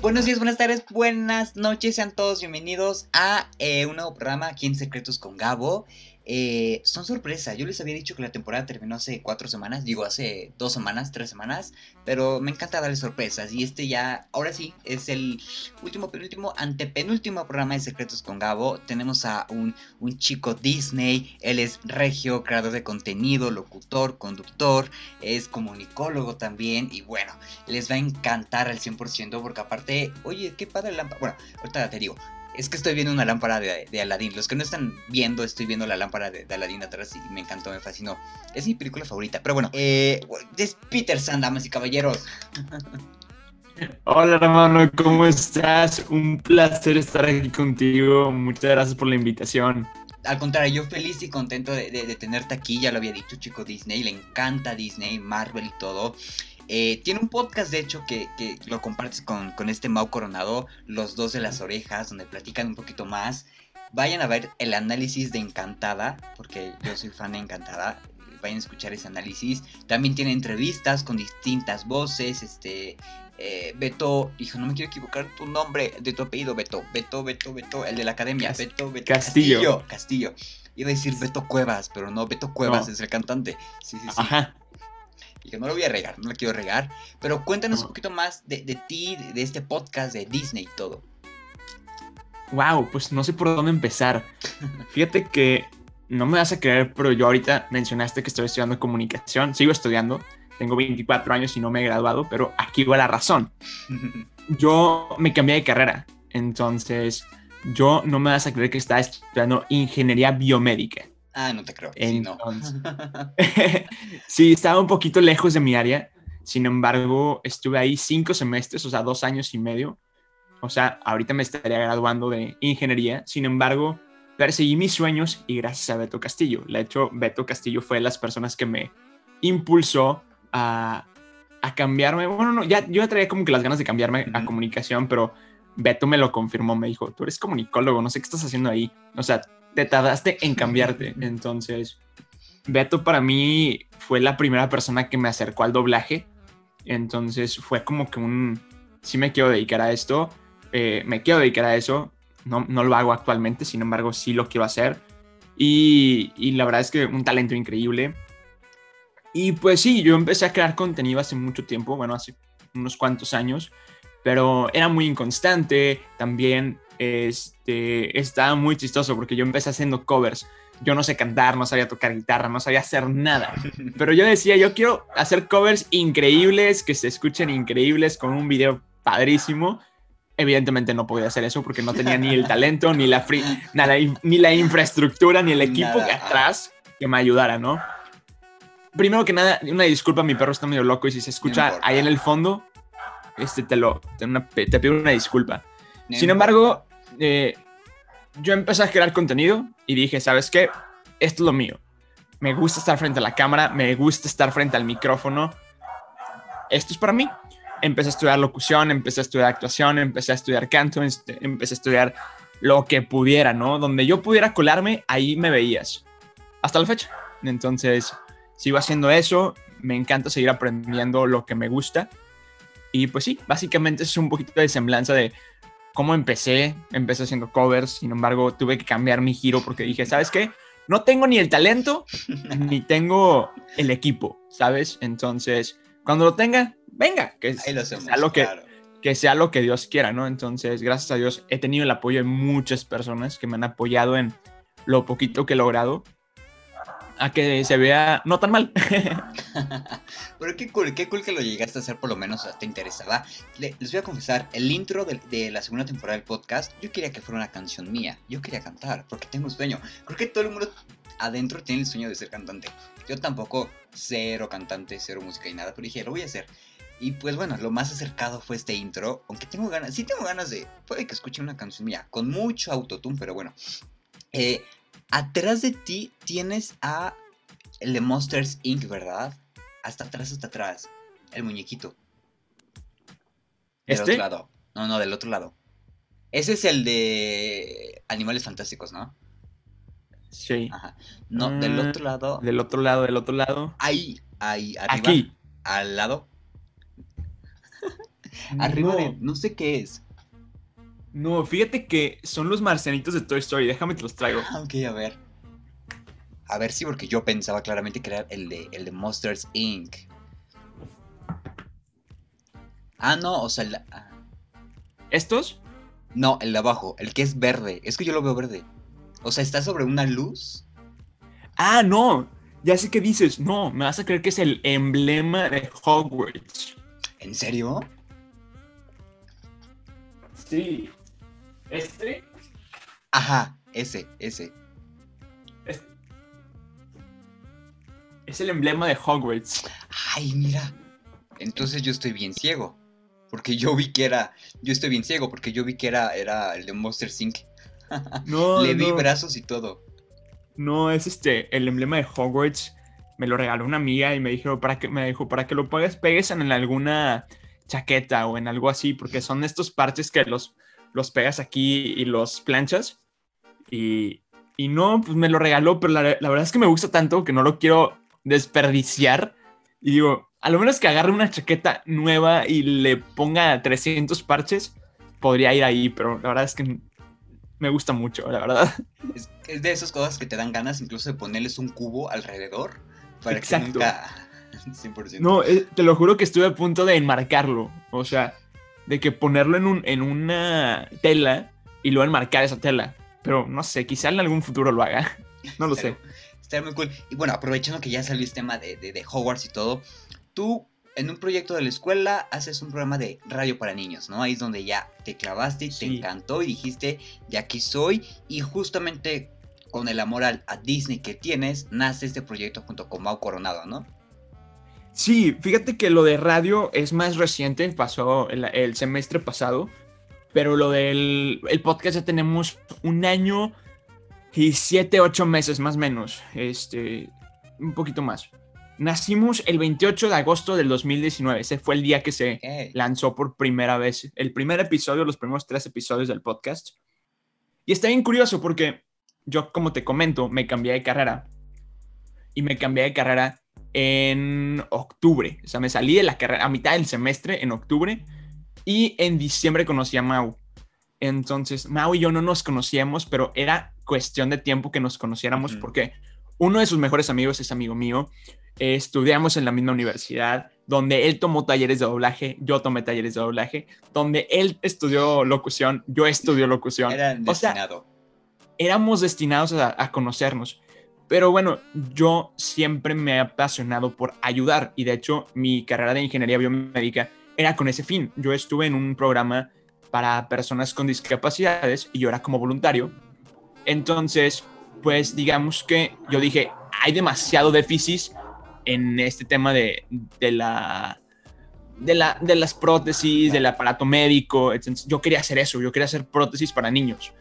Buenos días, buenas tardes, buenas noches, sean todos bienvenidos a eh, un nuevo programa aquí en Secretos con Gabo. Eh, son sorpresa, yo les había dicho que la temporada terminó hace cuatro semanas, digo hace dos semanas, tres semanas, pero me encanta darles sorpresas y este ya, ahora sí, es el último, penúltimo, antepenúltimo programa de Secretos con Gabo. Tenemos a un, un chico Disney, él es regio, creador de contenido, locutor, conductor, es comunicólogo también y bueno, les va a encantar al 100% porque aparte, oye, qué padre lámpara, bueno, ahorita te digo, es que estoy viendo una lámpara de, de Aladdin. Los que no están viendo, estoy viendo la lámpara de, de, Aladdin atrás y me encantó, me fascinó. Es mi película favorita. Pero bueno, eh, es Peter San, damas y caballeros. Hola hermano, ¿cómo estás? Un placer estar aquí contigo. Muchas gracias por la invitación. Al contrario, yo feliz y contento de, de, de tenerte aquí. Ya lo había dicho, chico Disney. Le encanta Disney, Marvel y todo. Eh, tiene un podcast, de hecho, que, que lo compartes con, con, este Mau Coronado, Los Dos de las Orejas, donde platican un poquito más. Vayan a ver el análisis de Encantada, porque yo soy fan de Encantada. Vayan a escuchar ese análisis. También tiene entrevistas con distintas voces. Este. Eh, Beto, hijo, no me quiero equivocar tu nombre, de tu apellido, Beto. Beto, Beto, Beto, el de la academia. Cas Beto, Beto. Castillo. Castillo. Castillo. Iba a decir Beto Cuevas, pero no, Beto Cuevas no. es el cantante. Sí, sí, sí. Ajá. Que no lo voy a regar, no lo quiero regar. Pero cuéntanos un poquito más de, de ti, de, de, este podcast, de Disney y todo. Wow, pues no sé por dónde empezar. Fíjate que no me vas a creer, pero yo ahorita mencionaste que estoy estudiando comunicación. Sigo estudiando, tengo 24 años y no me he graduado, pero aquí va la razón. Yo me cambié de carrera, entonces yo no me vas a creer que estaba estudiando ingeniería biomédica. Ah, no te creo. Entonces, sí, no. sí, estaba un poquito lejos de mi área. Sin embargo, estuve ahí cinco semestres, o sea, dos años y medio. O sea, ahorita me estaría graduando de ingeniería. Sin embargo, perseguí mis sueños y gracias a Beto Castillo. De hecho, Beto Castillo fue de las personas que me impulsó a, a cambiarme. Bueno, no, ya, yo ya traía como que las ganas de cambiarme uh -huh. a comunicación, pero Beto me lo confirmó. Me dijo, tú eres comunicólogo, no sé qué estás haciendo ahí. O sea, te tardaste en cambiarte. Entonces, Beto para mí fue la primera persona que me acercó al doblaje. Entonces fue como que un, sí me quiero dedicar a esto, eh, me quiero dedicar a eso. No, no, lo hago actualmente, sin embargo sí lo quiero hacer. Y, y la verdad es que un talento increíble. Y pues sí, yo empecé a crear contenido hace mucho tiempo, bueno, hace unos cuantos años, pero era muy inconstante. También este, estaba muy chistoso porque yo empecé haciendo covers. Yo no sé cantar, no sabía tocar guitarra, no sabía hacer nada. Pero yo decía, yo quiero hacer covers increíbles, que se escuchen increíbles, con un video padrísimo. Evidentemente no podía hacer eso porque no tenía ni el talento, ni la, free, nada, ni la infraestructura, ni el equipo nada. atrás que me ayudara, ¿no? Primero que nada, una disculpa, mi perro está medio loco y si se escucha no ahí en el fondo, este, te, lo, te, una, te pido una disculpa. Sin embargo, eh, yo empecé a crear contenido y dije, ¿sabes qué? Esto es lo mío. Me gusta estar frente a la cámara, me gusta estar frente al micrófono. Esto es para mí. Empecé a estudiar locución, empecé a estudiar actuación, empecé a estudiar canto, empecé a estudiar lo que pudiera, ¿no? Donde yo pudiera colarme, ahí me veías. Hasta la fecha. Entonces, sigo haciendo eso. Me encanta seguir aprendiendo lo que me gusta. Y pues sí, básicamente es un poquito de semblanza de cómo empecé. Empecé haciendo covers, sin embargo, tuve que cambiar mi giro porque dije, ¿sabes qué? No tengo ni el talento, ni tengo el equipo, ¿sabes? Entonces, cuando lo tenga, venga, que, hacemos, sea lo que, claro. que sea lo que Dios quiera, ¿no? Entonces, gracias a Dios, he tenido el apoyo de muchas personas que me han apoyado en lo poquito que he logrado a que se vea no tan mal. Pero qué cool, qué cool que lo llegaste a hacer, por lo menos te interesaba. Le, les voy a confesar, el intro de, de, la segunda temporada del podcast, yo quería que fuera una canción mía. Yo quería cantar, porque tengo sueño. Creo que todo el mundo adentro tiene el sueño de ser cantante. Yo tampoco, cero cantante, cero música y nada, pero dije, lo voy a hacer. Y pues bueno, lo más acercado fue este intro, aunque tengo ganas, sí tengo ganas de, puede que escuche una canción mía, con mucho autotune, pero bueno. Eh, atrás de ti tienes a el de Monsters Inc., ¿verdad? Hasta atrás, hasta atrás. El muñequito. Del ¿Este? otro lado. No, no, del otro lado. Ese es el de Animales Fantásticos, ¿no? Sí. Ajá. No, mm, del otro lado. Del otro lado, del otro lado. Ahí, ahí, arriba. Aquí. Al lado. Arriba No. de. No sé qué es. No, fíjate que son los marcianitos de Toy Story. Déjame te los traigo. Ah, Ok, a ver. A ver, sí, porque yo pensaba claramente que era el de, el de Monsters Inc. Ah, no, o sea, el, ah, ¿Estos? no, el de abajo, el que es verde. Es que yo lo veo verde. O sea, está sobre una luz. Ah, no. Ya sé qué dices. No, me vas a creer que es el emblema de Hogwarts. ¿En serio? Sí. Este Ajá, ese, ese. es, es el emblema de Hogwarts. Ay, mira. Entonces yo estoy bien ciego. Porque yo vi que era. Yo estoy bien ciego porque yo vi que era, era el de Monsters Inc. No, Le vi no. brazos y todo. No, es este, el emblema de Hogwarts. Me lo regaló una amiga y me dijo para que, me dijo, para que lo pegues, pegues en alguna chaqueta o en algo así, porque son estos parches que los, los pegas aquí y los planchas. Y, y no, pues me lo regaló, pero la, la verdad es que me gusta tanto que no lo quiero desperdiciar. Y digo, a lo menos que agarre una chaqueta nueva y le ponga 300 parches, podría ir ahí, pero la verdad es que me gusta mucho, la verdad. Es, es de esas cosas que te dan ganas incluso de ponerles un cubo alrededor. Para Exacto. que nunca. 100%. No, eh, te lo juro que estuve a punto de enmarcarlo. O sea, de que ponerlo en, un, en una tela y luego enmarcar esa tela. Pero no sé, quizá en algún futuro lo haga. No lo sé. Está muy cool. Y bueno, aprovechando que ya salió este tema de, de, de Hogwarts y todo, tú en un proyecto de la escuela haces un programa de radio para niños, ¿no? Ahí es donde ya te clavaste y te encantó y dijiste, ya aquí soy. Y justamente con el amor al- a Disney que tienes, nace este proyecto junto con Mau Coronado, ¿no? Sí, fíjate que lo de radio es más reciente, pasó el, el semestre pasado. Pero lo del el podcast ya tenemos un año y siete, ocho meses más o menos. Este, un poquito más. Nacimos el 28 de agosto del 2019. Ese fue el día que se, lanzó por primera vez el primer episodio, los primeros tres episodios del podcast. Y está bien curioso porque yo, como te comento, me cambié de carrera. Y me cambié de carrera en octubre. O sea, me salí de la carrera a mitad del semestre en octubre. Y en diciembre conocí a Mau. Entonces, Mau y yo no nos conocíamos, pero era cuestión de tiempo que nos conociéramos porque uno de sus mejores amigos es amigo mío. Eh, estudiamos en la misma universidad, donde él tomó talleres de doblaje, yo tomé talleres de doblaje, donde él estudió locución, yo estudié locución. Era o sea, destinado. éramos destinados a, a conocernos. Pero bueno, yo siempre me he apasionado por ayudar y de hecho mi carrera de ingeniería biomédica era con ese fin. Yo estuve en un programa para personas con discapacidades y yo era como voluntario. Entonces, pues digamos que yo dije, hay demasiado déficit en este tema de, de la... De, la, de las prótesis, del aparato médico, yo quería hacer eso, yo quería hacer prótesis para niños.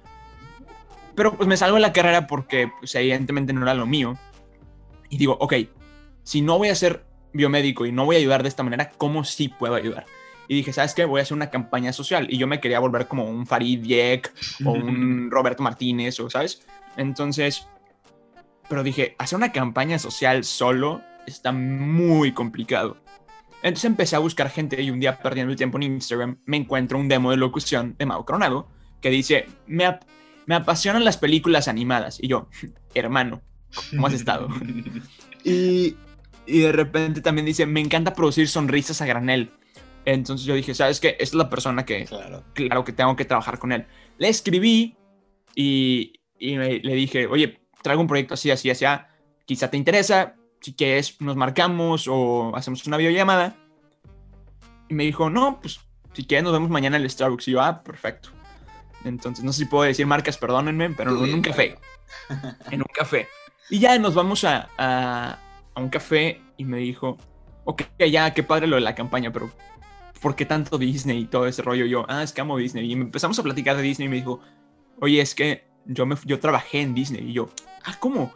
Pero pues me salgo de la carrera porque pues, evidentemente no era lo mío. Y digo, ok, si no voy a ser biomédico y no voy a ayudar de esta manera, ¿cómo sí puedo ayudar? Y dije, ¿sabes qué? Voy a hacer una campaña social. Y yo me quería volver como un Farid Diek o un Roberto Martínez, o ¿sabes? Entonces, pero dije, hacer una campaña social solo está muy complicado. Entonces empecé a buscar gente y un día perdiendo el tiempo en Instagram me encuentro un demo de locución de Mau Coronado que dice, me, me apasionan las películas animadas. Y yo, hermano, ¿cómo has estado? y, y de repente también dice, me encanta producir sonrisas a granel. Entonces yo dije, ¿sabes qué? Esta es la persona que, Claro. claro que tengo que trabajar con él. Le escribí y, y me- le dije, oye, traigo un proyecto así, así, así, ah, quizá te interesa, si quieres nos marcamos o hacemos una videollamada. Y me dijo, no, pues si quieres nos vemos mañana en el Starbucks. Y yo, ah, perfecto. Entonces, no sé si puedo decir marcas, perdónenme, pero en un café. En un café. Y ya nos vamos a, a, a un café y me dijo, ok, ya, qué padre lo de la campaña, pero ¿por qué tanto Disney y todo ese rollo? Yo, ah, es que amo Disney. Y empezamos a platicar de Disney y me dijo, oye, es que yo, me, yo trabajé en Disney. Y yo, ah, ¿cómo?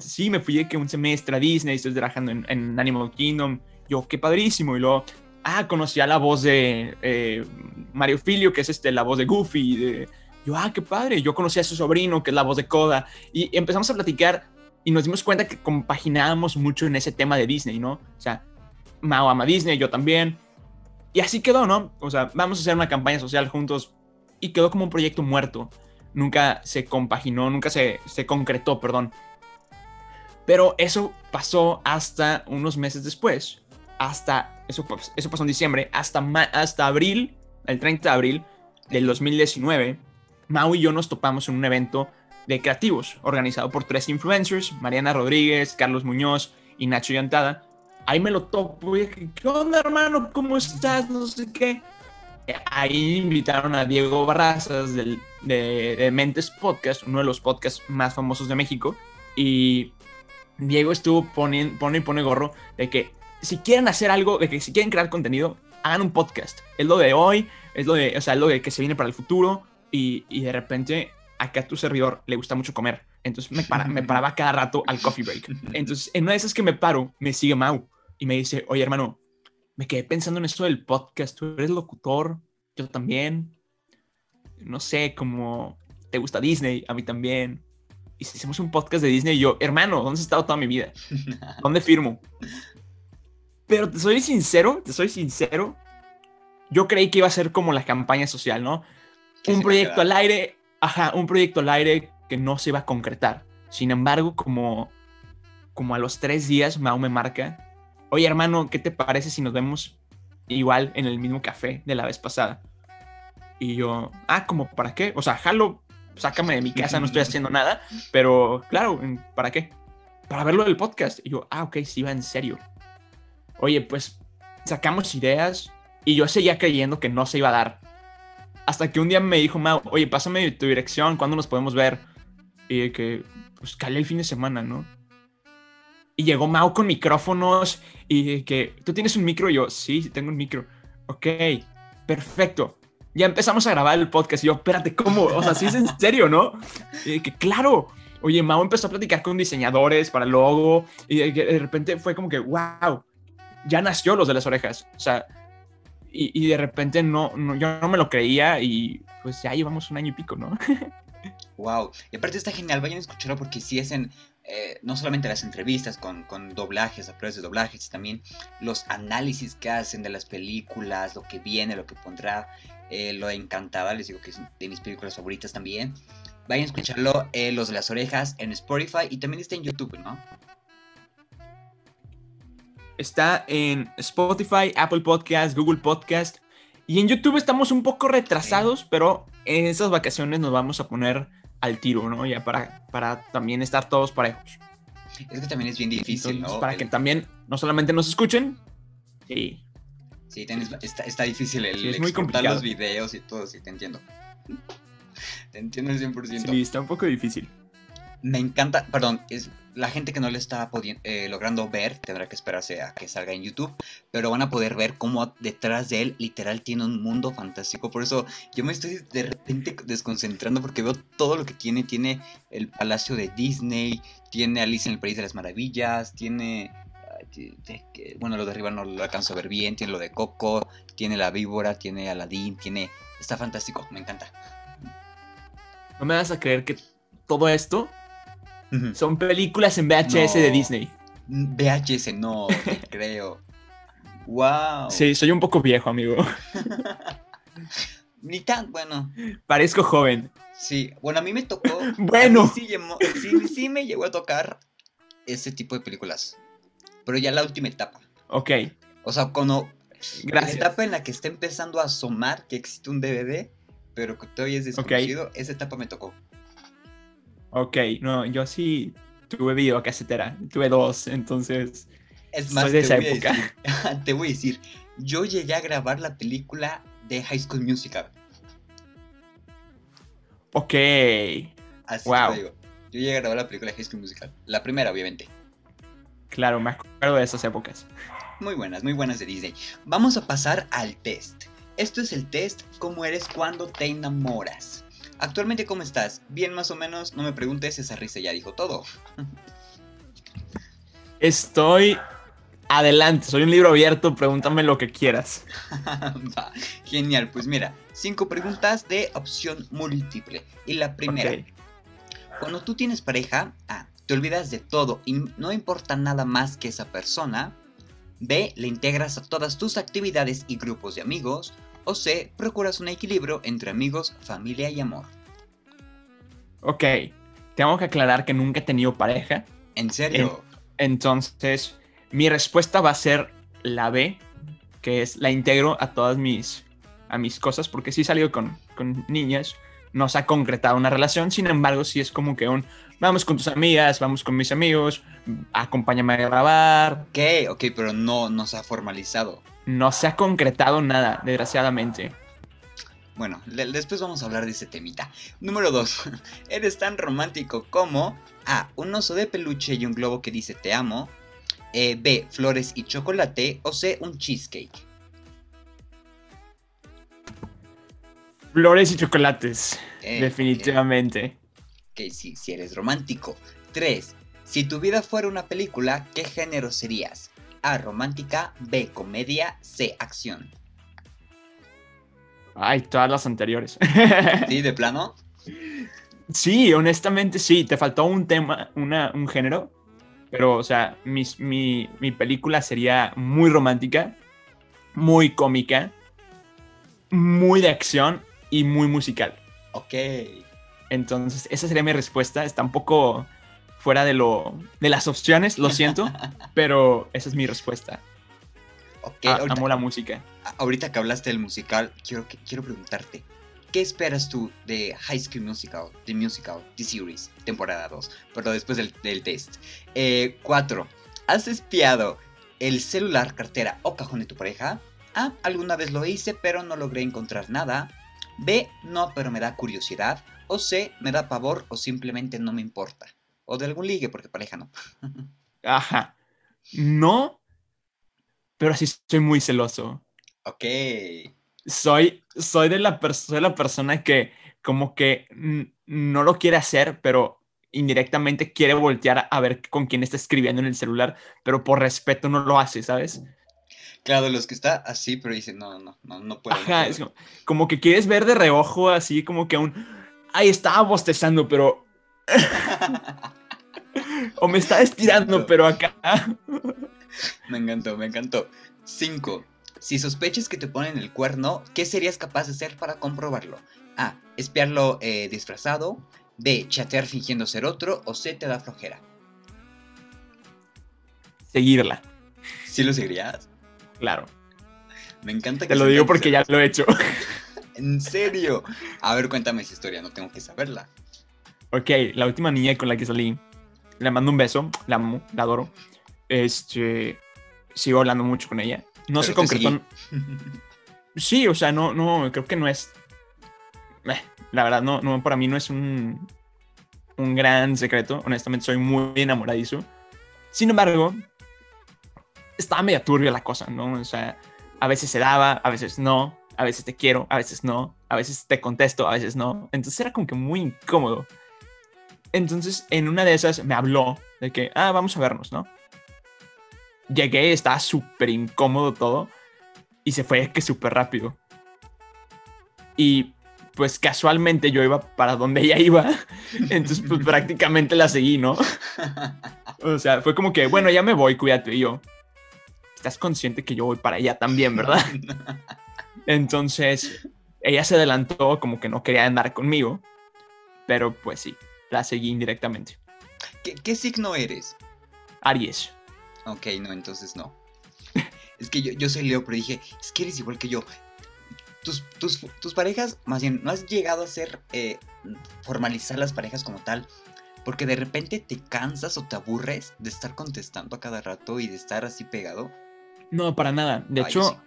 Sí, me fui de que un semestre a Disney, estoy trabajando en, en Animal Kingdom. Yo, qué padrísimo. Y luego, ah, conocí a la voz de eh, Mario Filio, que es este, la voz de Goofy. Yo, ah, qué padre. Yo conocí a su sobrino, que es la voz de Coda. Y empezamos a platicar y nos dimos cuenta que compaginábamos mucho en ese tema de Disney, ¿no? O sea, Mao ama Disney, yo también. y así quedó, ¿no? O sea, vamos a hacer una campaña social juntos y quedó como un proyecto muerto. Nunca se compaginó, nunca se, se concretó, perdón. Pero eso pasó hasta unos meses después, hasta, eso, eso pasó en diciembre, hasta, hasta abril, el 30 de abril del 2019, Mau y yo nos topamos en un evento de creativos organizado por tres influencers, Mariana Rodríguez, Carlos Muñoz y Nacho Yantada. Ahí me lo topo y dije, ¿qué onda hermano? ¿Cómo estás? No sé qué. Ahí invitaron a Diego Barrazas de, de Mentes Podcast, uno de los podcasts más famosos de México. Y Diego estuvo poniendo, pone y pone gorro de que si quieren hacer algo, de que si quieren crear contenido, hagan un podcast. Es lo de hoy, es lo de, o sea, es lo de que se viene para el futuro. Y, y de repente, acá a tu servidor le gusta mucho comer. Entonces me, para, me paraba cada rato al coffee break. Entonces, en una de esas que me paro, me sigue Mau y me dice, oye hermano, me quedé pensando en esto del podcast. Tú eres locutor, yo también. No sé, como te gusta Disney, a mí también y si hacemos un podcast de Disney, yo, hermano, ¿dónde has estado toda mi vida? ¿Dónde firmo? Pero te soy sincero, te soy sincero, yo creí que iba a ser como la campaña social, ¿no? Un proyecto al aire, ajá, un proyecto al aire que no se iba a concretar. Sin embargo, como, como a los tres días, Mao me marca, oye hermano, ¿qué te parece si nos vemos igual en el mismo café de la vez pasada? Y yo, ah, ¿como para qué? O sea, jalo sácame de mi casa, no estoy haciendo nada, pero claro, ¿para qué? Para verlo del podcast. Y yo, ah, ok, sí va en serio. Oye, pues sacamos ideas y yo seguía creyendo que no se iba a dar. Hasta que un día me dijo Mau, oye, pásame tu dirección, ¿cuándo nos podemos ver? Y que, pues, calé el fin de semana, ¿no? Y llegó Mau con micrófonos y que, ¿tú tienes un micro? Y yo, sí, tengo un micro. Ok, perfecto ya empezamos a grabar el podcast. Y yo, espérate, ¿cómo? O sea, sí es en serio, ¿no? Y que claro. Oye, Mao empezó a platicar con diseñadores para el logo. Y de repente fue como que, wow, ya nació los de las orejas. O sea, y, de repente no, yo no me lo creía y pues ya llevamos un año y pico, ¿no? wow. Y aparte está genial, vayan a escucharlo porque sí es en, no solamente las entrevistas con, con doblajes, a pruebas de doblajes, también los análisis que hacen de las películas, lo que viene, lo que pondrá. Eh, lo encantaba, les digo que es de mis películas favoritas también. Vayan a escucharlo, eh, Los de las Orejas, en Spotify y también está en YouTube, ¿no? Está en Spotify, Apple Podcast, Google Podcast. Y en YouTube estamos un poco retrasados, pero en esas vacaciones nos vamos a poner al tiro, ¿no? Ya para, para también estar todos parejos. Es que también es bien difícil, ¿no? Para que también no solamente nos escuchen, sí, Sí, está, difícil el sí, es muy complicado. los videos y todo, sí, te entiendo. Te entiendo al 100%. Sí, está un poco difícil. Me encanta, perdón, es la gente que no le está eh, logrando ver tendrá que esperarse a que salga en YouTube, pero van a poder ver cómo detrás de él literal tiene un mundo fantástico. Por eso yo me estoy de repente desconcentrando porque veo todo lo que tiene. Tiene el palacio de Disney, tiene Alice en el País de las Maravillas, tiene bueno, lo de arriba no lo alcanzo a ver bien, tiene lo de Coco, tiene la víbora, tiene Aladdin, tiene... Está fantástico, me encanta. No me vas a creer que todo esto son películas en VHS de Disney. VHS, no, creo. Wow. Sí, soy un poco viejo, amigo. Ni tan, bueno. Parezco joven. Sí, bueno, a mí me tocó. bueno. Sí, sí, sí, me llegó a tocar ese tipo de películas pero ya la última etapa. Ok. O sea, cuando Gracias. la etapa en la que está empezando a asomar que existe un DVD, pero que todavía es desconocido, esa etapa me tocó. Ok, no, yo sí tuve video casetera, tuve dos, entonces es más, de esa época. te voy a decir, yo llegué a grabar la película de High School Musical. Ok. Así wow. te digo. Yo llegué a grabar la película de High School Musical. La primera, obviamente. Claro, me acuerdo de esas épocas. Muy buenas, muy buenas de Disney. Vamos a pasar al test. Esto es el test cómo eres cuando te enamoras. Actualmente, ¿cómo estás? Bien, más o menos, no me preguntes, esa risa ya dijo todo. Estoy adelante, soy un libro abierto, pregúntame lo que quieras. genial, pues mira, cinco preguntas de opción múltiple. Y la primera, cuando tú tienes pareja, ah, te olvidas de todo y no importa nada más que esa persona, B. Le integras a todas tus actividades y grupos de amigos. O C. Procuras un equilibrio entre amigos, familia y amor. Ok, tengo que aclarar que nunca he tenido pareja. ¿En serio? Entonces, mi respuesta va a ser la B, que es la integro a todas mis, a mis cosas, porque sí he salido con, con niñas, no se ha concretado una relación, sin embargo, sí es como que un, vamos con tus amigas, vamos con mis amigos, acompáñame a grabar. Ok, ok, pero no, no se ha formalizado. No se ha concretado nada, desgraciadamente. Bueno, le- después vamos a hablar de ese temita. Número 2. Eres tan romántico como A. Un oso de peluche y un globo que dice te amo. eh, B. Flores y chocolate. O C. Un cheesecake. Flores y chocolates, Eh, definitivamente. Ok, sí, si eres romántico. 3. Si tu vida fuera una película, ¿qué género serías? A. Romántica. B. Comedia. C. Acción. Ay, todas las anteriores. ¿Sí, de plano? Sí, honestamente sí, te faltó un tema, una, un género, pero o sea, mis- mi, mi película sería muy romántica, muy cómica, muy de acción y muy musical. Ok. Entonces, esa sería mi respuesta. Está un poco fuera de, lo, de las opciones, lo siento, pero esa es mi respuesta. Ok, A- ahorita- amo la música. Ahorita que hablaste del musical, quiero, quiero preguntarte, ¿qué esperas tú de High School Musical, The Musical, The Series, temporada 2, pero después del, del test? 4. ¿Has espiado el celular, cartera o cajón de tu pareja? A. Alguna vez lo hice, pero no logré encontrar nada. B. No, pero me da curiosidad. O C. Me da pavor o simplemente no me importa. O de algún ligue, porque pareja no. Ajá. No, pero sí soy muy celoso. Ok. soy, soy, de la soy la persona que como que no lo quiere hacer, pero indirectamente quiere voltear a ver con quién está escribiendo en el celular, pero por respeto no lo hace, ¿sabes? Claro, los que está así, pero dicen, no, no, no, no puedo. no Ajá, puedo". es como, como que quieres ver de reojo así como que un... Ay, estaba bostezando, pero... o me está estirando, pero acá... Me encantó, me encantó. 5. Si sospechas que te ponen el cuerno, ¿qué serías capaz de hacer para comprobarlo? A. Espiarlo eh, disfrazado. B. Chatear fingiendo ser otro. O C. Te da flojera. Seguirla, ¿Sí lo seguirías? claro. Me encanta que Te lo digo porque ya lo he hecho. ¿En serio? A ver, cuéntame esa historia, no tengo que saberla. Ok, la última niña con la que salí, le mando un beso, la amo, la adoro. Este, sigo hablando mucho con ella. No Pero se concretó. Sí, o sea, no, no, creo que no es. eh, la verdad, no, no, para mí no es un, un gran secreto. Honestamente, soy muy enamoradizo. Sin embargo, estaba media turbia la cosa, ¿no? O sea, a veces se daba, a veces no, a veces te quiero, a veces no, a veces te contesto, a veces no. Entonces era como que muy incómodo. Entonces, en una de esas me habló de que, ah, vamos a vernos, ¿no? Llegué, estaba súper incómodo todo y se fue que súper rápido. Y pues casualmente yo iba para donde ella iba, entonces pues prácticamente la seguí, ¿no? O sea, fue como que, bueno, ya me voy, cuídate. Y yo, estás consciente que yo voy para allá también, ¿verdad? Entonces, ella se adelantó como que no quería andar conmigo, pero pues sí, la seguí indirectamente. ¿Qué, qué signo eres? Aries. Ok, no, entonces no. Es que yo, yo soy Leo, pero dije, es que eres igual que yo. Tus, tus, tus parejas, más bien, no has llegado a ser, eh, formalizar las parejas como tal, porque de repente te cansas o te aburres de estar contestando a cada rato y de estar así pegado. No, para nada. De hecho,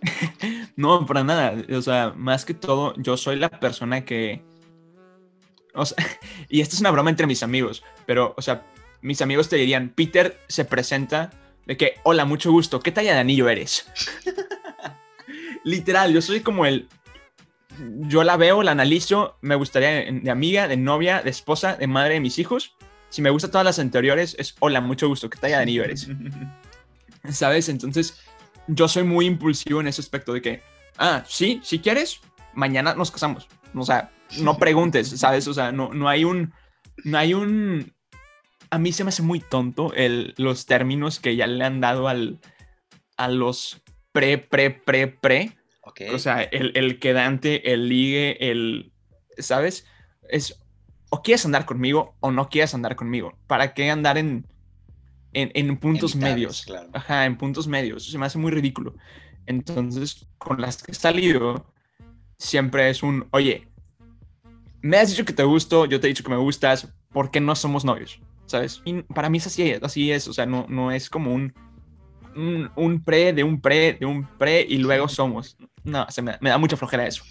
no, para nada. O sea, más que todo, yo soy la persona que... O sea, y esto es una broma entre mis amigos, pero, o sea, mis amigos te dirían, Peter se presenta de que, hola, mucho gusto, ¿qué talla de anillo eres? Literal, yo soy como el... Yo la veo, la analizo, me gustaría de amiga, de novia, de esposa, de madre de mis hijos. Si me gustan todas las anteriores, es, hola, mucho gusto, ¿qué talla de anillo eres? ¿Sabes? Entonces, yo soy muy impulsivo en ese aspecto de que, ah, sí, si quieres, mañana nos casamos. O sea, no preguntes, ¿sabes? O sea, no, no hay un, no hay un, a mí se me hace muy tonto el, los términos que ya le han dado al, a los pre, pre, pre, pre. Ok. O sea, el, el quedante, el ligue, el, ¿sabes? Es, o quieres andar conmigo o no quieres andar conmigo. ¿Para qué andar en, en, en puntos Evitables, medios? claro. Ajá, en puntos medios. Eso se me hace muy ridículo. Entonces, con las que he salido, siempre es un, oye, me has dicho que te gusto, yo te he dicho que me gustas, ¿por qué no somos novios? ¿Sabes? Y para mí es así, así es, o sea, no, no es como un, un, un pre de un pre de un pre y luego somos. No, se me, me da mucha flojera eso.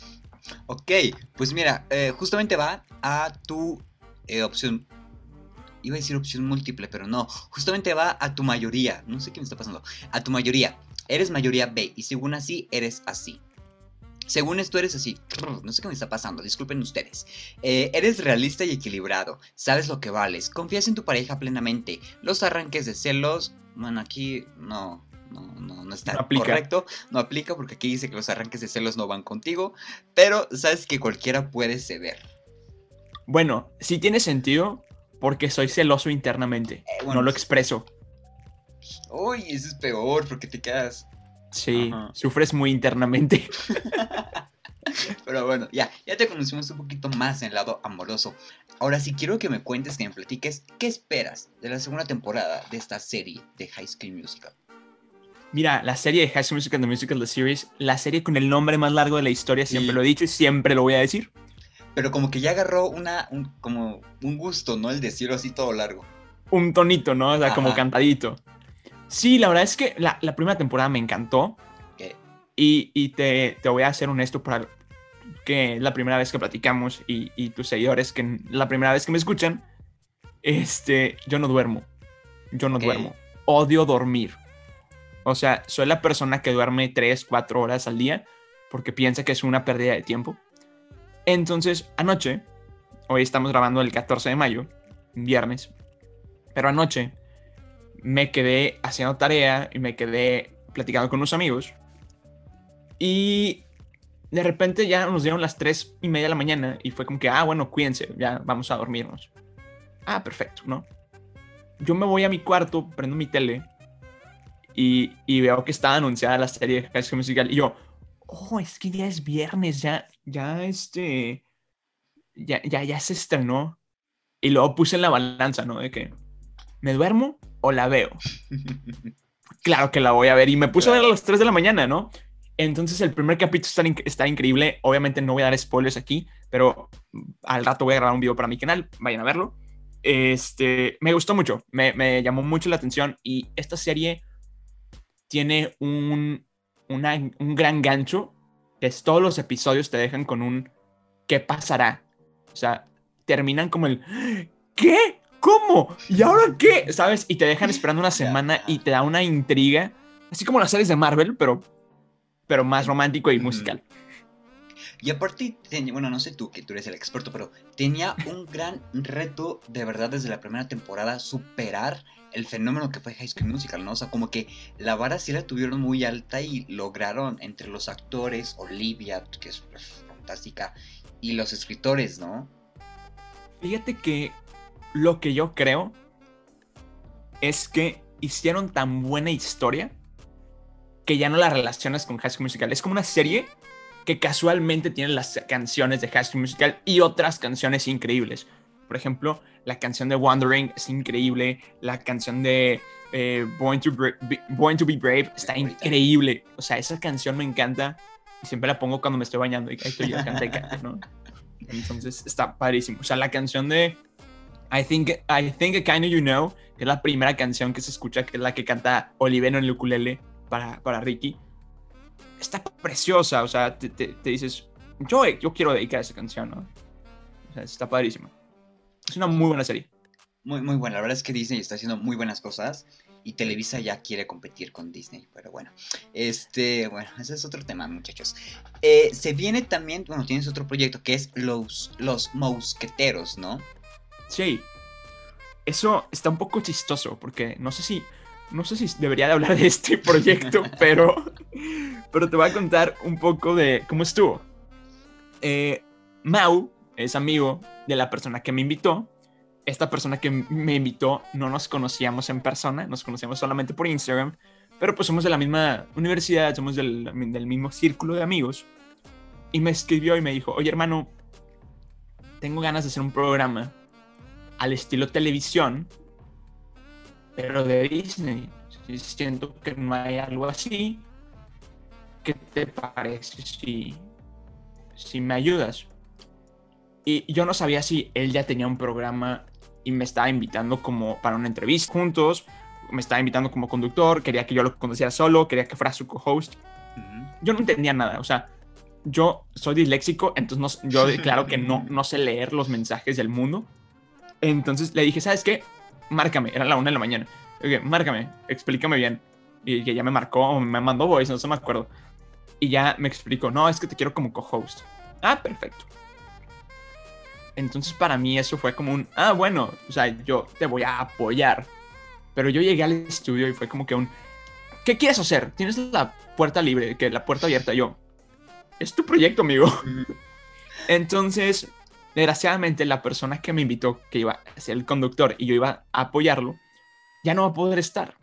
Ok, pues mira, eh, justamente va a tu eh, opción. Iba a decir opción múltiple, pero no. Justamente va a tu mayoría. No sé qué me está pasando. A tu mayoría. Eres mayoría B y según así, eres así. Según esto eres así. No sé qué me está pasando, disculpen ustedes. Eh, eres realista y equilibrado. Sabes lo que vales. Confías en tu pareja plenamente. Los arranques de celos. Bueno, aquí no. No, no, no está No correcto. No aplica porque aquí dice que los arranques de celos no van contigo. Pero sabes que cualquiera puede ceder. Bueno, sí tiene sentido porque soy celoso internamente. Eh, bueno, no lo pues- expreso. Uy, eso es peor porque te quedas. Sí, Ajá. sufres muy internamente. Pero bueno, ya, ya te conocimos un poquito más en el lado amoroso. Ahora sí quiero que me cuentes, que me platiques, ¿qué esperas de la segunda temporada de esta serie de High School Musical? Mira, la serie de High School Musical, The Musical, The Series, la serie con el nombre más largo de la historia, siempre lo he dicho y siempre lo voy a decir. Pero como que ya agarró una, un, como un gusto, ¿no? El decirlo así todo largo. Un tonito, ¿no? O sea, como cantadito. Sí, la verdad es que la, la primera temporada me encantó. Y, y te, te voy a ser honesto para que la primera vez que platicamos y, y tus seguidores, que la primera vez que me escuchan, este, yo no duermo. Yo no duermo. Odio dormir. O sea, soy la persona que duerme 3, 4 horas al día porque piensa que es una pérdida de tiempo. Entonces, anoche, hoy estamos grabando el 14 de mayo, viernes, pero anoche me quedé haciendo tarea y me quedé platicando con unos amigos. Y de repente ya nos dieron las 3 y media de la mañana y fue como que, ah, bueno, cuídense, ya vamos a dormirnos. Ah, perfecto, ¿no? Yo me voy a mi cuarto, prendo mi tele y, y veo que está anunciada la serie de High Musical y yo, oh, es que ya es viernes, ya, ya este, ya, ya, ya se estrenó. Y luego puse en la balanza, ¿no? De que, ¿me duermo o la veo? Claro que la voy a ver. Y me puse a ver a las 3 de la mañana, ¿no? Entonces el primer capítulo está, está increíble. Obviamente no voy a dar spoilers aquí, pero al rato voy a grabar un video para mi canal. Vayan a verlo. Este, me gustó mucho, me, me llamó mucho la atención y esta serie tiene un, una- un gran gancho. Que es todos los episodios te dejan con un ¿qué pasará? O sea, terminan como el ¿qué? ¿Cómo? ¿Y ahora qué? ¿Sabes? Y te dejan esperando una semana y te da una intriga. Así como las series de Marvel, pero, pero más romántico y musical. Y aparte, tenía- bueno, no sé tú, que tú eres el experto, pero tenía un gran reto de verdad desde la primera temporada superar el fenómeno que fue High School Musical, ¿no? O sea, como que la vara sí la tuvieron muy alta y lograron entre los actores, Olivia, que es fantástica, y los escritores, ¿no? Fíjate que lo que yo creo es que hicieron tan buena historia que ya no la relacionas con High School Musical. Es como una serie que casualmente tiene las canciones de High School Musical y otras canciones increíbles. Por ejemplo, la canción de Wandering es increíble. La canción de eh, Born, to Born to Be Brave está increíble. O sea, esa canción me encanta y siempre la pongo cuando me estoy bañando y ahí estoy yo, canta y canta, ¿no? Entonces está padrísimo. O sea, la canción de I Think, I think I Kinda You Know, que es la primera canción que se escucha, que es la que canta Olivero en el ukulele para, para Ricky, está preciosa. O sea, te, te- te dices, yo, yo quiero dedicar esa canción, ¿no? O sea, está padrísima. Es una muy buena serie. Muy, muy buena. La verdad es que Disney está haciendo muy buenas cosas y Televisa ya quiere competir con Disney. Pero bueno, este, bueno, ese es otro tema, muchachos. Eh, se viene también, bueno, tienes otro proyecto que es Los, los Mosqueteros, ¿no? Sí. Eso está un poco chistoso porque no sé si no sé si debería de hablar de este proyecto, pero pero te voy a contar un poco de cómo estuvo. Eh, Mau es amigo de la persona que me invitó. Esta persona que me invitó no nos conocíamos en persona, nos conocíamos solamente por Instagram, pero pues somos de la misma universidad, somos del, del mismo círculo de amigos. Y me escribió y me dijo, oye hermano, tengo ganas de hacer un programa al estilo televisión, pero de Disney. Siento que no hay algo así. ¿Qué te parece si, si me ayudas? Y yo no sabía si él ya tenía un programa y me estaba invitando como para una entrevista juntos, me estaba invitando como conductor, quería que yo lo conociera solo, quería que fuera su co-host. Yo no entendía nada, o sea, yo soy disléxico, entonces no, yo claro que no, no sé leer los mensajes del mundo. Entonces le dije, ¿sabes qué? Márcame, era la una de la mañana. Dije, márcame, explícame bien. Y que ya me marcó, me mandó voice, no sé, me acuerdo. Y ya me explicó, no, es que te quiero como co-host. Ah, perfecto. Entonces para mí eso fue como un, ah, bueno, o sea, yo te voy a apoyar. Pero yo llegué al estudio y fue como que un, ¿qué quieres hacer? Tienes la puerta libre, que la puerta abierta. Yo, es tu proyecto, amigo. Entonces, desgraciadamente, la persona que me invitó, que iba a ser el conductor y yo iba a apoyarlo, ya no va a poder estar.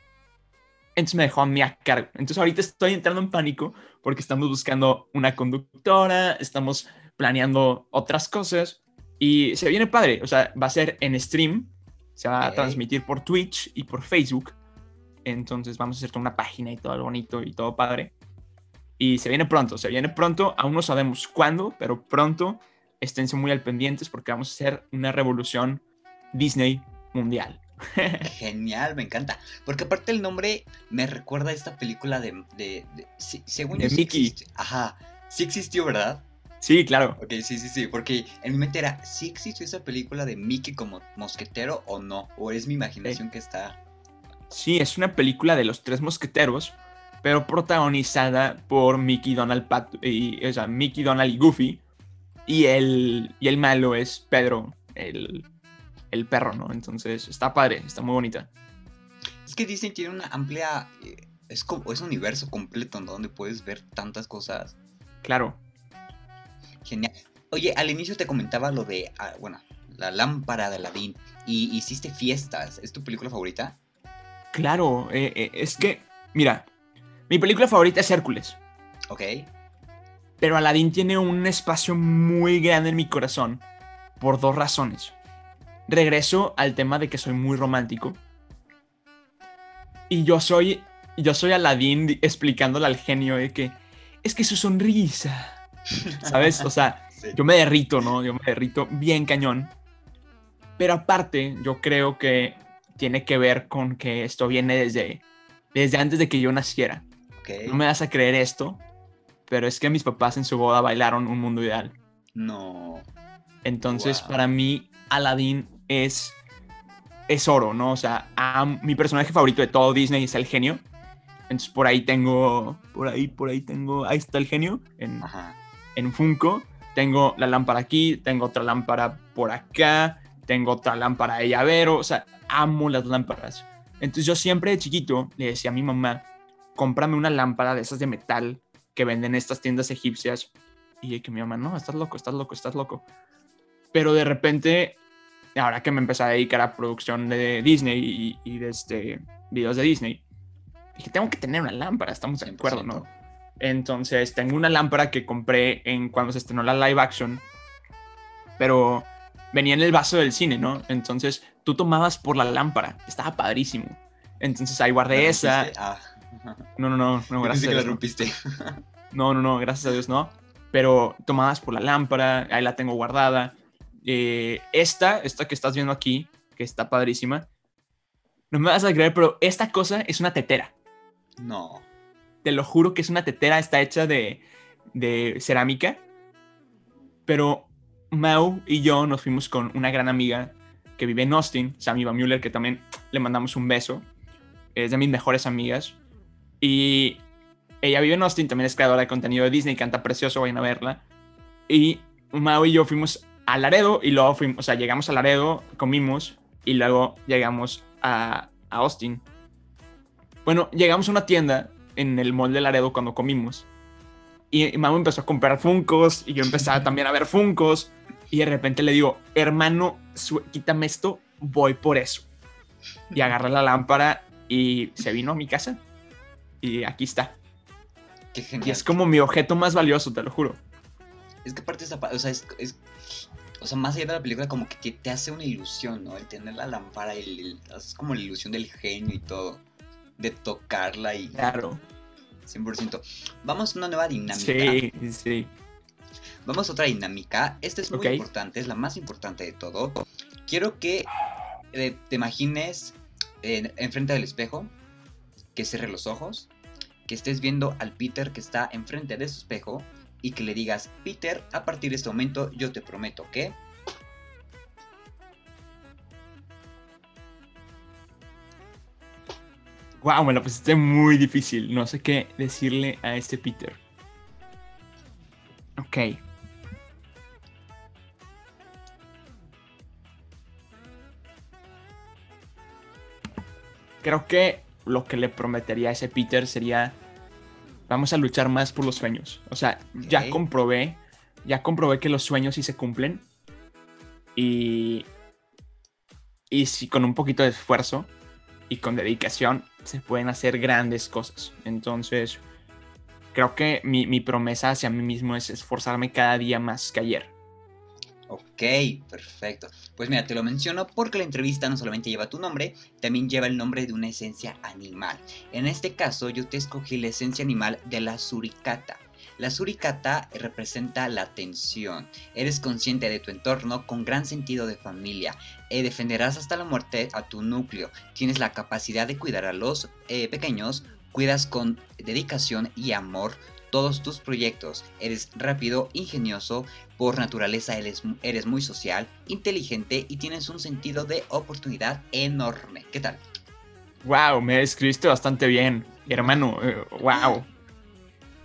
Entonces me dejó a mí a cargo. Entonces ahorita estoy entrando en pánico porque estamos buscando una conductora, estamos planeando otras cosas y se viene padre. O sea, va a ser en stream, se va a transmitir por Twitch y por Facebook. Entonces vamos a hacer toda una página y todo bonito y todo padre. Y se viene pronto, se viene pronto, aún no sabemos cuándo, pero pronto esténse muy al pendientes porque vamos a hacer una revolución Disney mundial. Genial, me encanta. Porque aparte el nombre me recuerda a esta película de, de, según de Mickey. ajá, sí existió, ¿verdad? Sí, claro. Ok, sí, sí, sí, porque en mi mente era, ¿sí existió esa película de Mickey como mosquetero o no? ¿O es mi imaginación que está...? Sí, es una película de los tres mosqueteros, pero protagonizada por Mickey, Donald, Pat y, o sea, Mickey, Donald y Goofy. Y el, y el malo es Pedro, el, el perro, ¿no? Entonces está padre, está muy bonita. Es que Disney tiene una amplia. Eh, es, como, es un universo completo ¿no? donde puedes ver tantas cosas. Claro. Genial. Oye, al inicio te comentaba lo de. Ah, bueno, la lámpara de Aladdin. Y hiciste fiestas. ¿Es tu película favorita? Claro, eh, eh, es que. Mira, mi película favorita es Hércules. Ok. Pero Aladdin tiene un espacio muy grande en mi corazón por dos razones. Regreso al tema de que soy muy romántico. Y yo soy, yo soy Aladdin explicándole al genio de que es que su sonrisa, ¿sabes? O sea, yo me derrito, ¿no? Yo me derrito bien cañón. Pero aparte, yo creo que tiene que ver con que esto viene desde, desde antes de que yo naciera. No me vas a creer esto, pero es que mis papás en su boda bailaron un mundo ideal. No. Entonces, para mí, Aladdin es, es oro, ¿no? O sea, mi personaje favorito de todo Disney es el genio. Entonces, por ahí tengo, por ahí, por ahí tengo, ahí está el genio en, en Funko. Tengo la lámpara aquí, tengo otra lámpara por acá, tengo otra lámpara de llavero, o sea, amo las lámparas. Entonces yo siempre de chiquito le decía a mi mamá, cómprame una lámpara de esas de metal que venden en estas tiendas egipcias. Y que mi mamá, no, estás loco, estás loco, estás loco. Pero de repente, ahora que me empecé a dedicar a producción de Disney y, de este, videos de Disney, dije, tengo que tener una lámpara, estamos de acuerdo, ¿no? Entonces, tengo una lámpara que compré en cuando se estrenó la live action, pero venía en el vaso del cine, ¿no? Entonces, tú tomabas por la lámpara, estaba padrísimo. Entonces, ahí guardé esa. Ah. No, no, no, no, gracias. a Dios. rompiste. No, no, no, gracias a Dios no. Pero tomadas por la lámpara, ahí la tengo guardada. Eh, esta, esta que estás viendo aquí, que está padrísima, no me vas a creer, pero esta cosa es una tetera. No. Te lo juro que es una tetera, está hecha de, cerámica. Pero Mau y yo nos fuimos con una gran amiga que vive en Austin, Sammy Van Mueller, que también le mandamos un beso. Es de mis mejores amigas. Y ella vive en Austin, también es creadora de contenido de Disney, canta precioso, vayan a verla. Y Mao y yo fuimos a Laredo y luego fuimos, o sea, llegamos a Laredo, comimos y luego llegamos a Austin. Bueno, llegamos a una tienda en el mall de Laredo cuando comimos. Y Mao empezó a comprar Funcos y yo empezaba también a ver Funcos. Y de repente le digo, hermano, quítame esto, voy por eso. Y agarré la lámpara y se vino a mi casa. y aquí está. Qué genial. Y es como mi objeto más valioso, te lo juro. Es que aparte esa o sea, es, es- o sea, más allá de la película como que te, te hace una ilusión, ¿no? El tener la lámpara, el, el- es como la ilusión del genio y todo. De tocarla y Claro. 100%. Vamos a una nueva dinámica. Sí, sí. Vamos a otra dinámica. Esta es muy importante, es la más importante de todo. Quiero que eh, te imagines en- enfrente del espejo, que cierre los ojos, que estés viendo al Peter que está enfrente de su espejo y que le digas, Peter, a partir de este momento yo te prometo que... Wow, me lo pusiste muy difícil. No sé qué decirle a este Peter. Ok. Creo que lo que le prometería a ese Peter sería vamos a luchar más por los sueños. O sea, ya comprobé, ya comprobé que los sueños sí se cumplen. Y y si con un poquito de esfuerzo y con dedicación se pueden hacer grandes cosas. Entonces, creo que mi, mi promesa hacia mí mismo es esforzarme cada día más que ayer. Ok, perfecto. Pues mira, te lo menciono porque la entrevista no solamente lleva tu nombre, también lleva el nombre de una esencia animal. En este caso, yo te escogí la esencia animal de la suricata. La suricata representa la atención. Eres consciente de tu entorno con gran sentido de familia. Eh, defenderás hasta la muerte a tu núcleo. Tienes la capacidad de cuidar a los eh, pequeños. Cuidas con dedicación y amor todos tus proyectos. Eres rápido, ingenioso, por naturaleza eres, eres muy social, inteligente y tienes un sentido de oportunidad enorme. ¿Qué tal? Wow, me describiste bastante bien, hermano. eh, wow.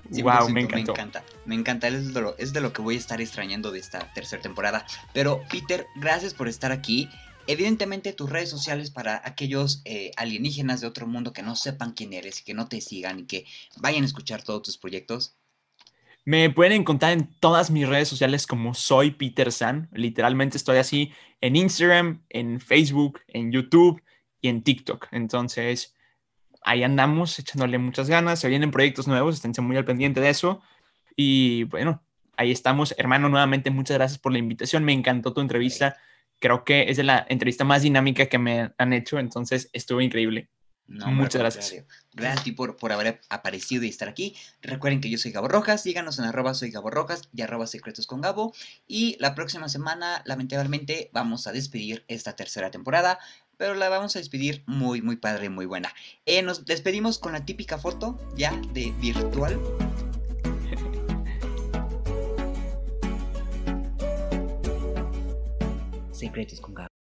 Wow, 100% me encantó. Me encanta, me encanta, es de, lo, es de lo que voy a estar extrañando de esta tercera temporada. Pero Peter, gracias por estar aquí. Evidentemente tus redes sociales para aquellos eh, alienígenas de otro mundo que no sepan quién eres y que no te sigan y que vayan a escuchar todos tus proyectos. Me pueden encontrar en todas mis redes sociales como soy Peter San. Literalmente estoy así en Instagram, en Facebook, en YouTube y en TikTok. Entonces, ahí andamos echándole muchas ganas. Se vienen proyectos nuevos, esténse muy al pendiente de eso. Y bueno, ahí estamos. Hermano, nuevamente muchas gracias por la invitación. Me encantó tu entrevista. Creo que es de la entrevista más dinámica que me han hecho. Entonces, estuvo increíble. No, Muchas gracias. Gracias a ti por, por haber aparecido y estar aquí. Recuerden que yo soy Gabo Rojas. Síganos en arroba soy Gabo Rojas y arroba secretos con Gabo. Y la próxima semana, lamentablemente, vamos a despedir esta tercera temporada. Pero la vamos a despedir muy, muy padre, muy buena. Eh, nos despedimos con la típica foto ya de virtual. Secretos con.